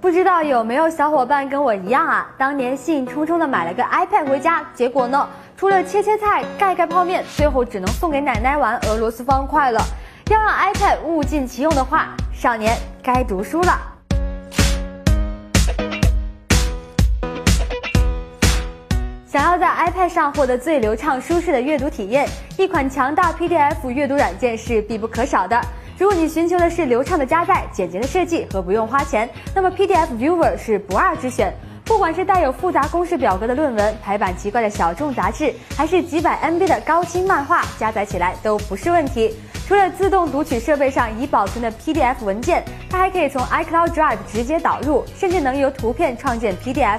不知道有没有小伙伴跟我一样啊？当年兴冲冲的买了个 iPad 回家，结果呢，除了切切菜、盖盖泡面，最后只能送给奶奶玩俄罗斯方块了。要让 iPad 物尽其用的话，少年该读书了。想要在 iPad 上获得最流畅舒适的阅读体验，一款强大 PDF 阅读软件是必不可少的。如果你寻求的是流畅的加载、简洁的设计和不用花钱，那么 PDF Viewer 是不二之选。不管是带有复杂公式表格的论文、排版奇怪的小众杂志，还是几百 MB 的高清漫画，加载起来都不是问题。除了自动读取设备上已保存的 PDF 文件，它还可以从 iCloud Drive 直接导入，甚至能由图片创建 PDF。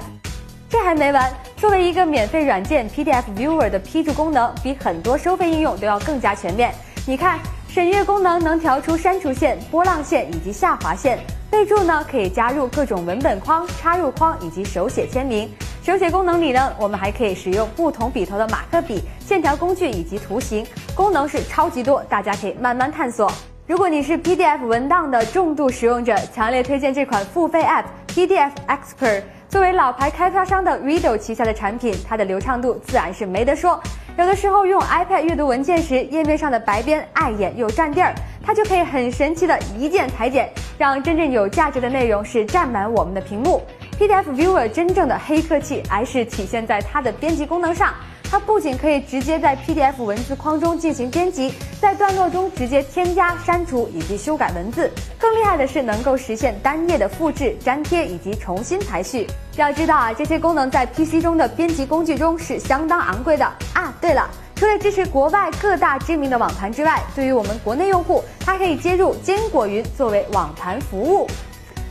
这还没完，作为一个免费软件，PDF Viewer 的批注功能比很多收费应用都要更加全面。你看。审阅功能能调出删除线、波浪线以及下划线，备注呢可以加入各种文本框、插入框以及手写签名。手写功能里呢，我们还可以使用不同笔头的马克笔、线条工具以及图形，功能是超级多，大家可以慢慢探索。如果你是 PDF 文档的重度使用者，强烈推荐这款付费 App PDF Expert。作为老牌开发商的 Redo 旗下的产品，它的流畅度自然是没得说。有的时候用 iPad 阅读文件时，页面上的白边碍眼又占地儿，它就可以很神奇的一键裁剪，让真正有价值的内容是占满我们的屏幕。PDF Viewer 真正的黑科技还是体现在它的编辑功能上。它不仅可以直接在 PDF 文字框中进行编辑，在段落中直接添加、删除以及修改文字。更厉害的是，能够实现单页的复制、粘贴以及重新排序。要知道啊，这些功能在 PC 中的编辑工具中是相当昂贵的啊。对了，除了支持国外各大知名的网盘之外，对于我们国内用户，它可以接入坚果云作为网盘服务。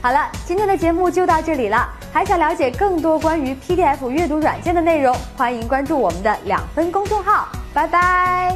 好了，今天的节目就到这里了。还想了解更多关于 PDF 阅读软件的内容，欢迎关注我们的两分公众号。拜拜。